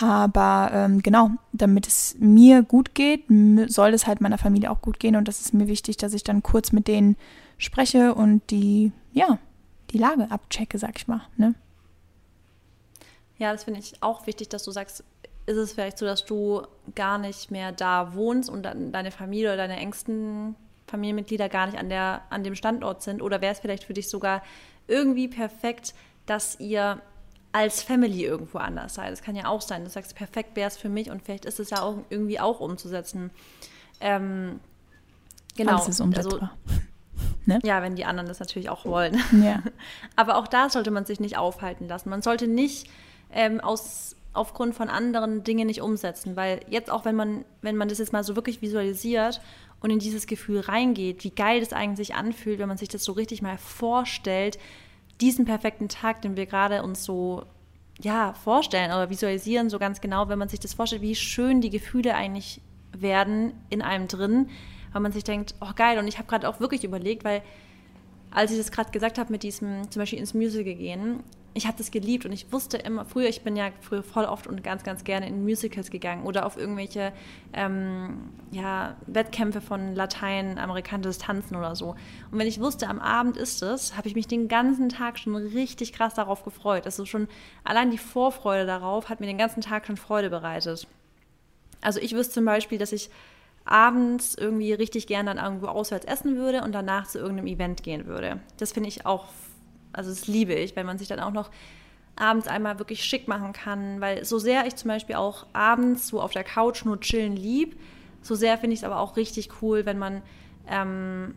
Aber ähm, genau, damit es mir gut geht, soll es halt meiner Familie auch gut gehen. Und das ist mir wichtig, dass ich dann kurz mit denen spreche und die, ja, die Lage abchecke, sag ich mal. Ne? Ja, das finde ich auch wichtig, dass du sagst, ist es vielleicht so, dass du gar nicht mehr da wohnst und dann deine Familie oder deine engsten Familienmitglieder gar nicht an, der, an dem Standort sind? Oder wäre es vielleicht für dich sogar irgendwie perfekt, dass ihr als Family irgendwo anders seid? Das kann ja auch sein. Du sagst, perfekt wäre es für mich und vielleicht ist es ja auch irgendwie auch umzusetzen. Ähm, genau. Alles ist umsetzbar. Also, *laughs* ne? Ja, wenn die anderen das natürlich auch wollen. Ja. *laughs* Aber auch da sollte man sich nicht aufhalten lassen. Man sollte nicht ähm, aus aufgrund von anderen Dingen nicht umsetzen. Weil jetzt auch, wenn man, wenn man das jetzt mal so wirklich visualisiert und in dieses Gefühl reingeht, wie geil das eigentlich anfühlt, wenn man sich das so richtig mal vorstellt, diesen perfekten Tag, den wir gerade uns so ja, vorstellen oder visualisieren, so ganz genau, wenn man sich das vorstellt, wie schön die Gefühle eigentlich werden in einem drin, weil man sich denkt, oh geil, und ich habe gerade auch wirklich überlegt, weil als ich das gerade gesagt habe mit diesem zum Beispiel ins Musical gehen, ich habe das geliebt und ich wusste immer, früher, ich bin ja früher voll oft und ganz, ganz gerne in Musicals gegangen oder auf irgendwelche ähm, ja, Wettkämpfe von lateinamerikanisches Tanzen oder so. Und wenn ich wusste, am Abend ist es, habe ich mich den ganzen Tag schon richtig krass darauf gefreut. Also schon allein die Vorfreude darauf hat mir den ganzen Tag schon Freude bereitet. Also ich wüsste zum Beispiel, dass ich abends irgendwie richtig gerne dann irgendwo auswärts essen würde und danach zu irgendeinem Event gehen würde. Das finde ich auch also das liebe ich, wenn man sich dann auch noch abends einmal wirklich schick machen kann, weil so sehr ich zum Beispiel auch abends so auf der Couch nur chillen lieb, so sehr finde ich es aber auch richtig cool, wenn man ähm,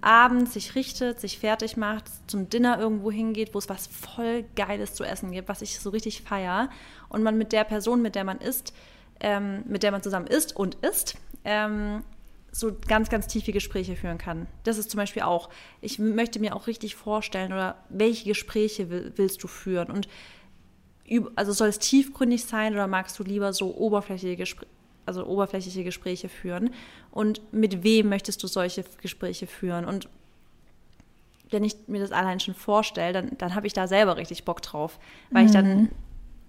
abends sich richtet, sich fertig macht, zum Dinner irgendwo hingeht, wo es was voll Geiles zu essen gibt, was ich so richtig feier. Und man mit der Person, mit der man isst, ähm, mit der man zusammen isst und isst, ähm, so ganz, ganz tiefe Gespräche führen kann. Das ist zum Beispiel auch, ich möchte mir auch richtig vorstellen, oder welche Gespräche will, willst du führen? Und also soll es tiefgründig sein oder magst du lieber so oberflächliche Gespräche? also oberflächliche Gespräche führen und mit wem möchtest du solche Gespräche führen und wenn ich mir das allein schon vorstelle, dann, dann habe ich da selber richtig Bock drauf, weil mhm. ich dann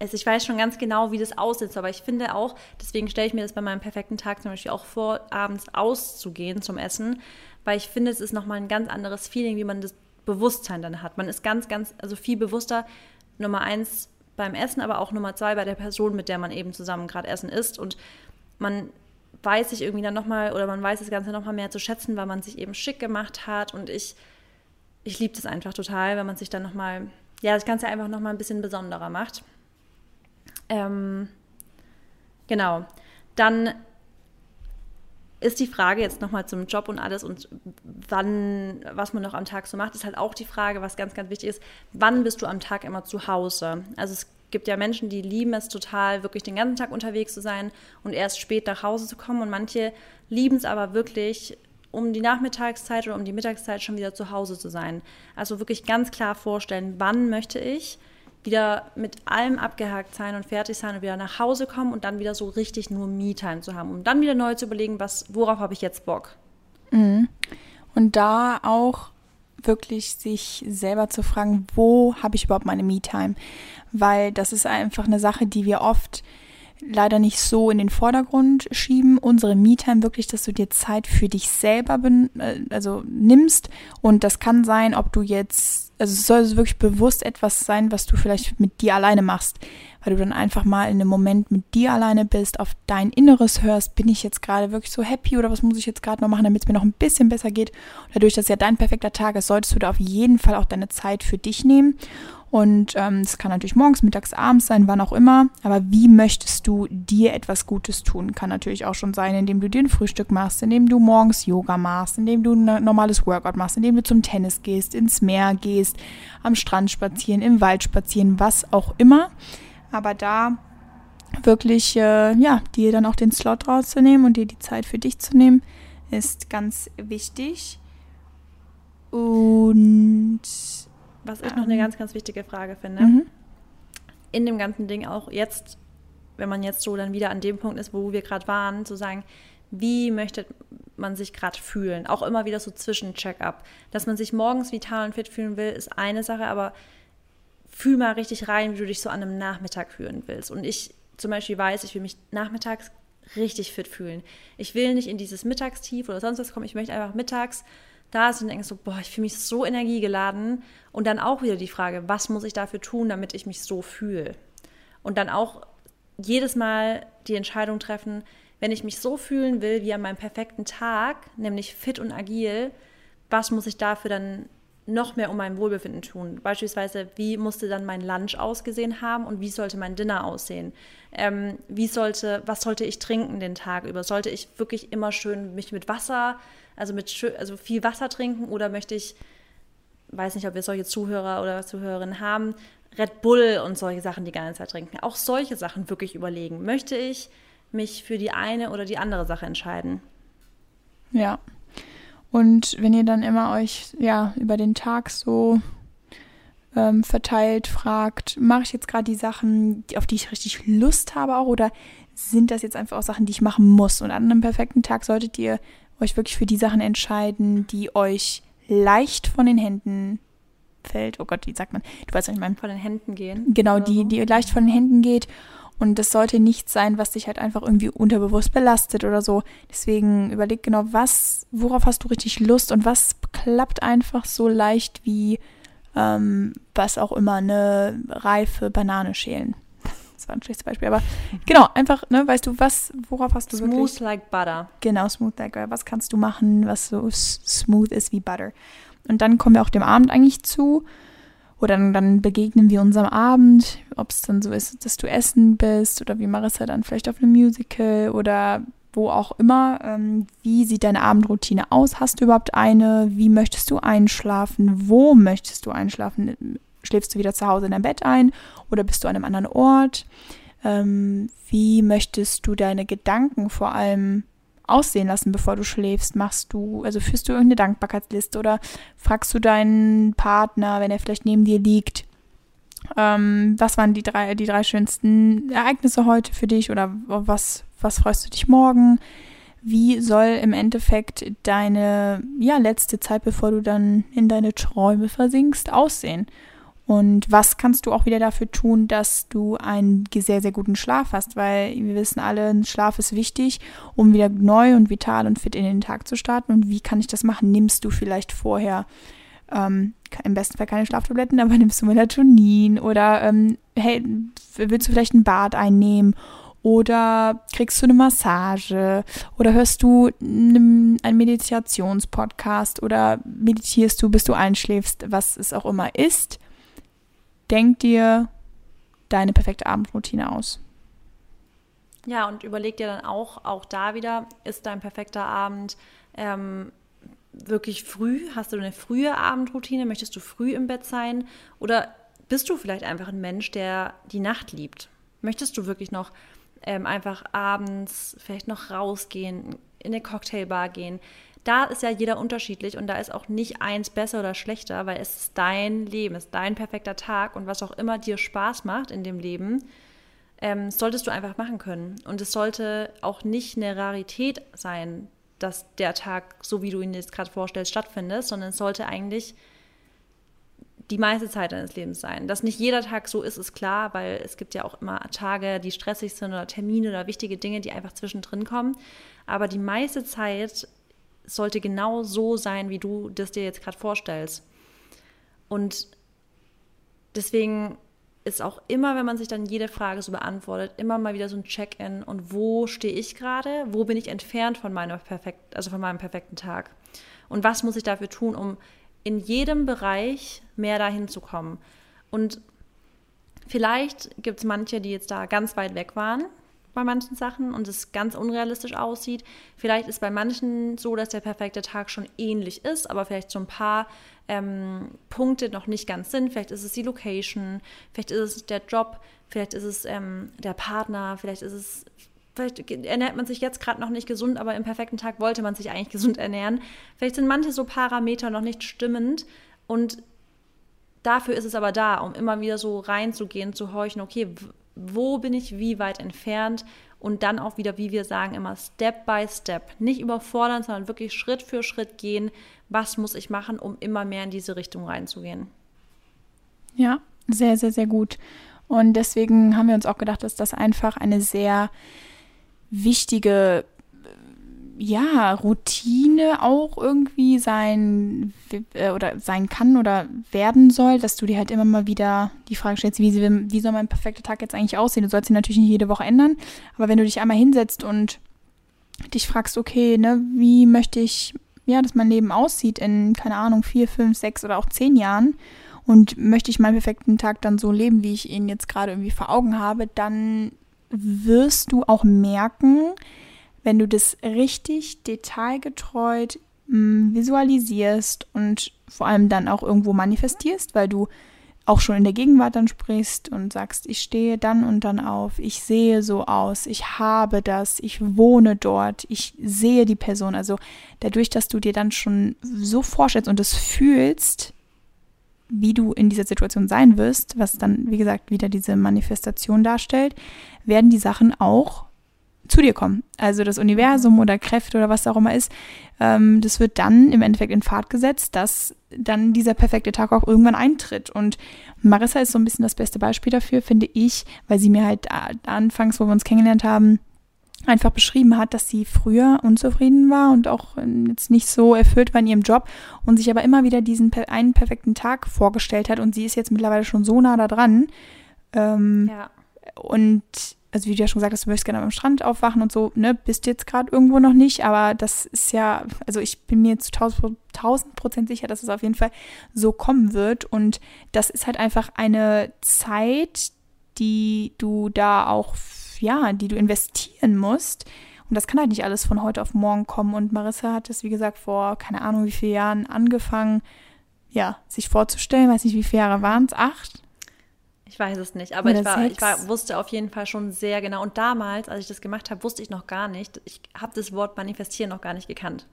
also ich weiß schon ganz genau, wie das aussieht, aber ich finde auch, deswegen stelle ich mir das bei meinem perfekten Tag zum Beispiel auch vor, abends auszugehen zum Essen, weil ich finde, es ist nochmal ein ganz anderes Feeling, wie man das Bewusstsein dann hat. Man ist ganz, ganz, also viel bewusster, Nummer eins beim Essen, aber auch Nummer zwei bei der Person, mit der man eben zusammen gerade Essen isst und man weiß sich irgendwie dann nochmal oder man weiß das Ganze nochmal mehr zu schätzen, weil man sich eben schick gemacht hat und ich, ich liebe das einfach total, wenn man sich dann nochmal, ja, das Ganze einfach nochmal ein bisschen besonderer macht. Ähm, genau. Dann ist die Frage jetzt nochmal zum Job und alles und wann, was man noch am Tag so macht, ist halt auch die Frage, was ganz, ganz wichtig ist, wann bist du am Tag immer zu Hause? Also es gibt ja Menschen, die lieben es total, wirklich den ganzen Tag unterwegs zu sein und erst spät nach Hause zu kommen und manche lieben es aber wirklich, um die Nachmittagszeit oder um die Mittagszeit schon wieder zu Hause zu sein. Also wirklich ganz klar vorstellen, wann möchte ich wieder mit allem abgehakt sein und fertig sein und wieder nach Hause kommen und dann wieder so richtig nur Me-Time zu haben, um dann wieder neu zu überlegen, was, worauf habe ich jetzt Bock. Mhm. Und da auch wirklich sich selber zu fragen, wo habe ich überhaupt meine Me-Time? Weil das ist einfach eine Sache, die wir oft leider nicht so in den Vordergrund schieben. Unsere Me-Time wirklich, dass du dir Zeit für dich selber äh, also nimmst. Und das kann sein, ob du jetzt, also es soll wirklich bewusst etwas sein, was du vielleicht mit dir alleine machst. Weil du dann einfach mal in einem Moment mit dir alleine bist, auf dein Inneres hörst, bin ich jetzt gerade wirklich so happy oder was muss ich jetzt gerade noch machen, damit es mir noch ein bisschen besser geht. Und dadurch, dass ja dein perfekter Tag ist, solltest du da auf jeden Fall auch deine Zeit für dich nehmen. Und ähm, es kann natürlich morgens, mittags, abends sein, wann auch immer. Aber wie möchtest du dir etwas Gutes tun? Kann natürlich auch schon sein, indem du dir ein Frühstück machst, indem du morgens Yoga machst, indem du ein normales Workout machst, indem du zum Tennis gehst, ins Meer gehst, am Strand spazieren, im Wald spazieren, was auch immer. Aber da wirklich, äh, ja, dir dann auch den Slot rauszunehmen und dir die Zeit für dich zu nehmen, ist ganz wichtig. Und was ich noch eine ganz, ganz wichtige Frage finde, Mhm. in dem ganzen Ding auch jetzt, wenn man jetzt so dann wieder an dem Punkt ist, wo wir gerade waren, zu sagen, wie möchte man sich gerade fühlen? Auch immer wieder so Zwischen-Check-up. Dass man sich morgens vital und fit fühlen will, ist eine Sache, aber fühl mal richtig rein, wie du dich so an einem Nachmittag fühlen willst. Und ich zum Beispiel weiß, ich will mich nachmittags richtig fit fühlen. Ich will nicht in dieses Mittagstief oder sonst was kommen. Ich möchte einfach mittags da sind und denke so, boah, ich fühle mich so energiegeladen. Und dann auch wieder die Frage, was muss ich dafür tun, damit ich mich so fühle? Und dann auch jedes Mal die Entscheidung treffen, wenn ich mich so fühlen will wie an meinem perfekten Tag, nämlich fit und agil, was muss ich dafür dann noch mehr um mein Wohlbefinden tun? Beispielsweise, wie musste dann mein Lunch ausgesehen haben und wie sollte mein Dinner aussehen? Ähm, wie sollte, was sollte ich trinken den Tag über? Sollte ich wirklich immer schön mich mit Wasser, also mit also viel Wasser trinken oder möchte ich, weiß nicht, ob wir solche Zuhörer oder Zuhörerinnen haben, Red Bull und solche Sachen die ganze Zeit trinken. Auch solche Sachen wirklich überlegen. Möchte ich mich für die eine oder die andere Sache entscheiden? Ja. Und wenn ihr dann immer euch ja über den Tag so ähm, verteilt fragt, mache ich jetzt gerade die Sachen, auf die ich richtig Lust habe auch, oder sind das jetzt einfach auch Sachen, die ich machen muss? Und an einem perfekten Tag solltet ihr euch wirklich für die Sachen entscheiden, die euch leicht von den Händen fällt. Oh Gott, wie sagt man? Du weißt, was ich meine. Von den Händen gehen. Genau, die, die leicht von den Händen geht. Und das sollte nichts sein, was dich halt einfach irgendwie unterbewusst belastet oder so. Deswegen überleg genau, was, worauf hast du richtig Lust und was klappt einfach so leicht wie ähm, was auch immer, eine reife Banane schälen. *laughs* Das war ein schlechtes Beispiel, aber genau, einfach, ne, weißt du, was, worauf hast du wirklich Smooth like butter. Genau, smooth like butter. Was kannst du machen, was so smooth ist wie Butter? Und dann kommen wir auch dem Abend eigentlich zu. Oder dann, dann begegnen wir unserem Abend, ob es dann so ist, dass du essen bist oder wie Marissa dann vielleicht auf einem Musical oder wo auch immer. Ähm, wie sieht deine Abendroutine aus? Hast du überhaupt eine? Wie möchtest du einschlafen? Wo möchtest du einschlafen? Schläfst du wieder zu Hause in deinem Bett ein oder bist du an einem anderen Ort? Ähm, wie möchtest du deine Gedanken vor allem aussehen lassen, bevor du schläfst? Machst du, also führst du irgendeine Dankbarkeitsliste oder fragst du deinen Partner, wenn er vielleicht neben dir liegt, ähm, was waren die drei, die drei schönsten Ereignisse heute für dich oder was, was freust du dich morgen? Wie soll im Endeffekt deine ja, letzte Zeit, bevor du dann in deine Träume versinkst, aussehen? Und was kannst du auch wieder dafür tun, dass du einen sehr, sehr guten Schlaf hast? Weil wir wissen alle, Schlaf ist wichtig, um wieder neu und vital und fit in den Tag zu starten. Und wie kann ich das machen? Nimmst du vielleicht vorher ähm, im besten Fall keine Schlaftabletten, aber nimmst du Melatonin oder ähm, hey, willst du vielleicht ein Bad einnehmen oder kriegst du eine Massage oder hörst du einen Meditationspodcast oder meditierst du, bis du einschläfst, was es auch immer ist. Denk dir deine perfekte Abendroutine aus. Ja, und überleg dir dann auch, auch da wieder, ist dein perfekter Abend ähm, wirklich früh? Hast du eine frühe Abendroutine? Möchtest du früh im Bett sein? Oder bist du vielleicht einfach ein Mensch, der die Nacht liebt? Möchtest du wirklich noch ähm, einfach abends vielleicht noch rausgehen, in eine Cocktailbar gehen? Da ist ja jeder unterschiedlich und da ist auch nicht eins besser oder schlechter, weil es ist dein Leben, es ist dein perfekter Tag und was auch immer dir Spaß macht in dem Leben, ähm, solltest du einfach machen können. Und es sollte auch nicht eine Rarität sein, dass der Tag, so wie du ihn jetzt gerade vorstellst, stattfindet, sondern es sollte eigentlich die meiste Zeit deines Lebens sein. Dass nicht jeder Tag so ist, ist klar, weil es gibt ja auch immer Tage, die stressig sind oder Termine oder wichtige Dinge, die einfach zwischendrin kommen. Aber die meiste Zeit sollte genau so sein, wie du das dir jetzt gerade vorstellst. Und deswegen ist auch immer, wenn man sich dann jede Frage so beantwortet, immer mal wieder so ein Check-in und wo stehe ich gerade, wo bin ich entfernt von meiner perfekt, also von meinem perfekten Tag und was muss ich dafür tun, um in jedem Bereich mehr dahin zu kommen. Und vielleicht gibt es manche, die jetzt da ganz weit weg waren bei manchen Sachen und es ganz unrealistisch aussieht. Vielleicht ist bei manchen so, dass der perfekte Tag schon ähnlich ist, aber vielleicht so ein paar ähm, Punkte noch nicht ganz sind. Vielleicht ist es die Location, vielleicht ist es der Job, vielleicht ist es ähm, der Partner, vielleicht ist es vielleicht ernährt man sich jetzt gerade noch nicht gesund, aber im perfekten Tag wollte man sich eigentlich gesund ernähren. Vielleicht sind manche so Parameter noch nicht stimmend und dafür ist es aber da, um immer wieder so reinzugehen, zu horchen, okay, wo bin ich wie weit entfernt und dann auch wieder, wie wir sagen, immer Step by Step. Nicht überfordern, sondern wirklich Schritt für Schritt gehen. Was muss ich machen, um immer mehr in diese Richtung reinzugehen? Ja, sehr, sehr, sehr gut. Und deswegen haben wir uns auch gedacht, dass das einfach eine sehr wichtige ja, Routine auch irgendwie sein äh, oder sein kann oder werden soll, dass du dir halt immer mal wieder die Frage stellst, wie, wie soll mein perfekter Tag jetzt eigentlich aussehen? Du sollst ihn natürlich nicht jede Woche ändern, aber wenn du dich einmal hinsetzt und dich fragst, okay, ne, wie möchte ich, ja, dass mein Leben aussieht in, keine Ahnung, vier, fünf, sechs oder auch zehn Jahren und möchte ich meinen perfekten Tag dann so leben, wie ich ihn jetzt gerade irgendwie vor Augen habe, dann wirst du auch merken, wenn du das richtig detailgetreu mm, visualisierst und vor allem dann auch irgendwo manifestierst, weil du auch schon in der Gegenwart dann sprichst und sagst, ich stehe dann und dann auf, ich sehe so aus, ich habe das, ich wohne dort, ich sehe die Person. Also dadurch, dass du dir dann schon so vorstellst und es fühlst, wie du in dieser Situation sein wirst, was dann, wie gesagt, wieder diese Manifestation darstellt, werden die Sachen auch zu dir kommen. Also das Universum oder Kräfte oder was auch immer ist, ähm, das wird dann im Endeffekt in Fahrt gesetzt, dass dann dieser perfekte Tag auch irgendwann eintritt. Und Marissa ist so ein bisschen das beste Beispiel dafür, finde ich, weil sie mir halt anfangs, wo wir uns kennengelernt haben, einfach beschrieben hat, dass sie früher unzufrieden war und auch ähm, jetzt nicht so erfüllt war in ihrem Job und sich aber immer wieder diesen einen perfekten Tag vorgestellt hat und sie ist jetzt mittlerweile schon so nah da dran. Ähm, ja. Und also wie du ja schon gesagt hast, du möchtest gerne am Strand aufwachen und so, ne, bist jetzt gerade irgendwo noch nicht, aber das ist ja, also ich bin mir zu tausend Prozent sicher, dass es auf jeden Fall so kommen wird und das ist halt einfach eine Zeit, die du da auch, ja, die du investieren musst und das kann halt nicht alles von heute auf morgen kommen und Marissa hat es, wie gesagt, vor keine Ahnung wie vielen Jahren angefangen, ja, sich vorzustellen, weiß nicht, wie viele Jahre waren es, acht? Ich weiß es nicht, aber ich, war, ich war, wusste auf jeden Fall schon sehr genau. Und damals, als ich das gemacht habe, wusste ich noch gar nicht, ich habe das Wort manifestieren noch gar nicht gekannt.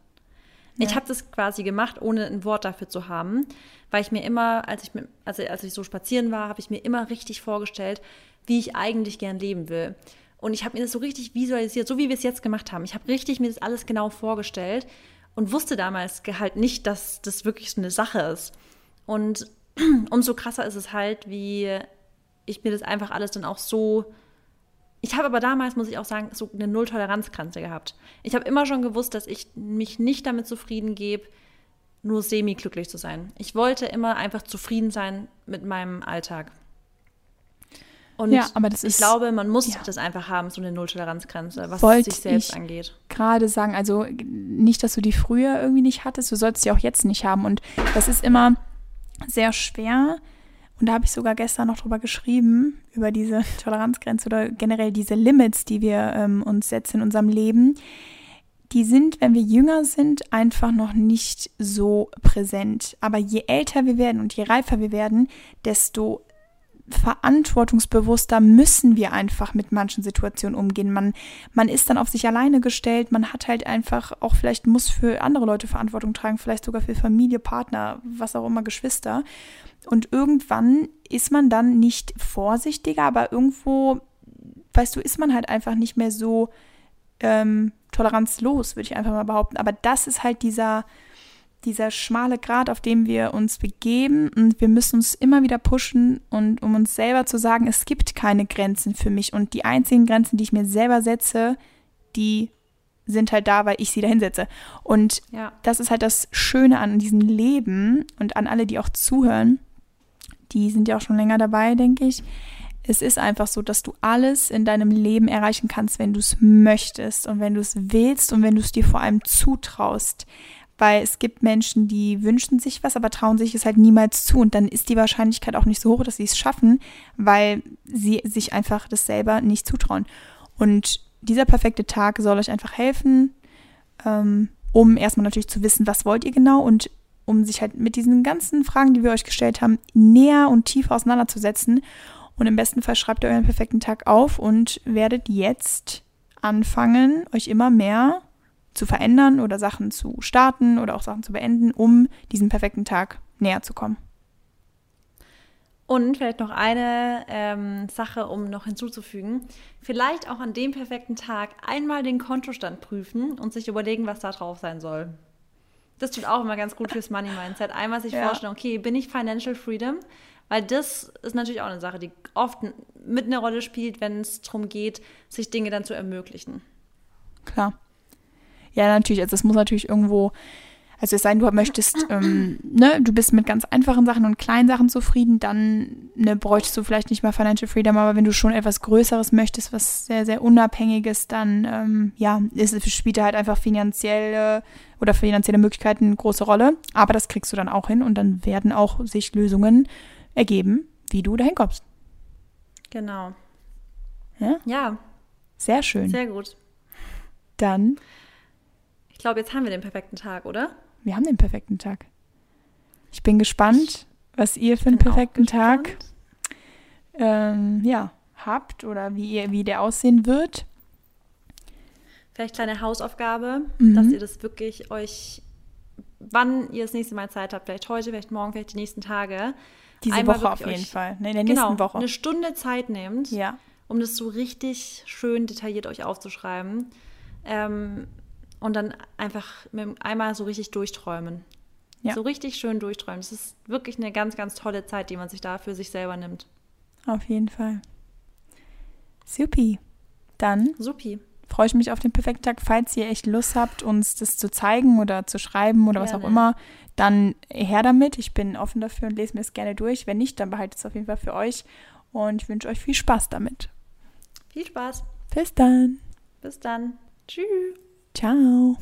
Ja. Ich habe das quasi gemacht, ohne ein Wort dafür zu haben, weil ich mir immer, als ich, mit, also als ich so spazieren war, habe ich mir immer richtig vorgestellt, wie ich eigentlich gern leben will. Und ich habe mir das so richtig visualisiert, so wie wir es jetzt gemacht haben. Ich habe richtig mir das alles genau vorgestellt und wusste damals halt nicht, dass das wirklich so eine Sache ist. Und *clears throat* umso krasser ist es halt, wie ich mir das einfach alles dann auch so. Ich habe aber damals, muss ich auch sagen, so eine Null-Toleranz-Grenze gehabt. Ich habe immer schon gewusst, dass ich mich nicht damit zufrieden gebe, nur semi-glücklich zu sein. Ich wollte immer einfach zufrieden sein mit meinem Alltag. Und ja, aber das ich ist, glaube, man muss ja. das einfach haben, so eine Null-Toleranz-Grenze, was Wollt sich selbst angeht. Gerade sagen, also nicht, dass du die früher irgendwie nicht hattest, du sollst sie auch jetzt nicht haben. Und das ist immer sehr schwer, und da habe ich sogar gestern noch drüber geschrieben, über diese *laughs* Toleranzgrenze oder generell diese Limits, die wir ähm, uns setzen in unserem Leben. Die sind, wenn wir jünger sind, einfach noch nicht so präsent. Aber je älter wir werden und je reifer wir werden, desto verantwortungsbewusster müssen wir einfach mit manchen Situationen umgehen. Man, man ist dann auf sich alleine gestellt, man hat halt einfach auch vielleicht muss für andere Leute Verantwortung tragen, vielleicht sogar für Familie, Partner, was auch immer, Geschwister. Und irgendwann ist man dann nicht vorsichtiger, aber irgendwo, weißt du, ist man halt einfach nicht mehr so ähm, toleranzlos, würde ich einfach mal behaupten. Aber das ist halt dieser dieser schmale Grat, auf dem wir uns begeben und wir müssen uns immer wieder pushen und um uns selber zu sagen, es gibt keine Grenzen für mich und die einzigen Grenzen, die ich mir selber setze, die sind halt da, weil ich sie dahin setze. Und ja. das ist halt das Schöne an diesem Leben und an alle, die auch zuhören, die sind ja auch schon länger dabei, denke ich. Es ist einfach so, dass du alles in deinem Leben erreichen kannst, wenn du es möchtest und wenn du es willst und wenn du es dir vor allem zutraust weil es gibt Menschen, die wünschen sich was, aber trauen sich es halt niemals zu und dann ist die Wahrscheinlichkeit auch nicht so hoch, dass sie es schaffen, weil sie sich einfach das selber nicht zutrauen. Und dieser perfekte Tag soll euch einfach helfen, ähm, um erstmal natürlich zu wissen, was wollt ihr genau und um sich halt mit diesen ganzen Fragen, die wir euch gestellt haben, näher und tiefer auseinanderzusetzen. Und im besten Fall schreibt ihr euren perfekten Tag auf und werdet jetzt anfangen, euch immer mehr zu verändern oder Sachen zu starten oder auch Sachen zu beenden, um diesem perfekten Tag näher zu kommen. Und vielleicht noch eine ähm, Sache, um noch hinzuzufügen. Vielleicht auch an dem perfekten Tag einmal den Kontostand prüfen und sich überlegen, was da drauf sein soll. Das tut auch immer ganz gut fürs Money Mindset. Einmal sich ja. vorstellen, okay, bin ich Financial Freedom? Weil das ist natürlich auch eine Sache, die oft mit einer Rolle spielt, wenn es darum geht, sich Dinge dann zu ermöglichen. Klar. Ja, natürlich. Also es muss natürlich irgendwo also es sei denn, du möchtest, ähm, ne, du bist mit ganz einfachen Sachen und kleinen Sachen zufrieden, dann ne, bräuchtest du vielleicht nicht mal Financial Freedom, aber wenn du schon etwas Größeres möchtest, was sehr, sehr Unabhängiges, dann ähm, ja, ist, spielt halt einfach finanzielle oder finanzielle Möglichkeiten eine große Rolle. Aber das kriegst du dann auch hin und dann werden auch sich Lösungen ergeben, wie du dahin kommst. Genau. Ja? Ja. Sehr schön. Sehr gut. Dann. Ich glaube, jetzt haben wir den perfekten Tag, oder? wir haben den perfekten Tag. Ich bin gespannt, was ihr für einen perfekten Tag ähm, ja, habt oder wie, ihr, wie der aussehen wird. Vielleicht kleine Hausaufgabe, mhm. dass ihr das wirklich euch, wann ihr das nächste Mal Zeit habt, vielleicht heute, vielleicht morgen, vielleicht die nächsten Tage. Diese Woche auf jeden Fall. Nee, in der genau, nächsten Woche. Eine Stunde Zeit nehmt, ja. um das so richtig schön detailliert euch aufzuschreiben. Ähm, und dann einfach einmal so richtig durchträumen. Ja. So richtig schön durchträumen. Das ist wirklich eine ganz, ganz tolle Zeit, die man sich da für sich selber nimmt. Auf jeden Fall. Supi. Dann Supi. freue ich mich auf den perfekten Tag. Falls ihr echt Lust habt, uns das zu zeigen oder zu schreiben oder gerne. was auch immer, dann her damit. Ich bin offen dafür und lese mir es gerne durch. Wenn nicht, dann behalte es auf jeden Fall für euch. Und ich wünsche euch viel Spaß damit. Viel Spaß. Bis dann. Bis dann. Tschüss. Ciao.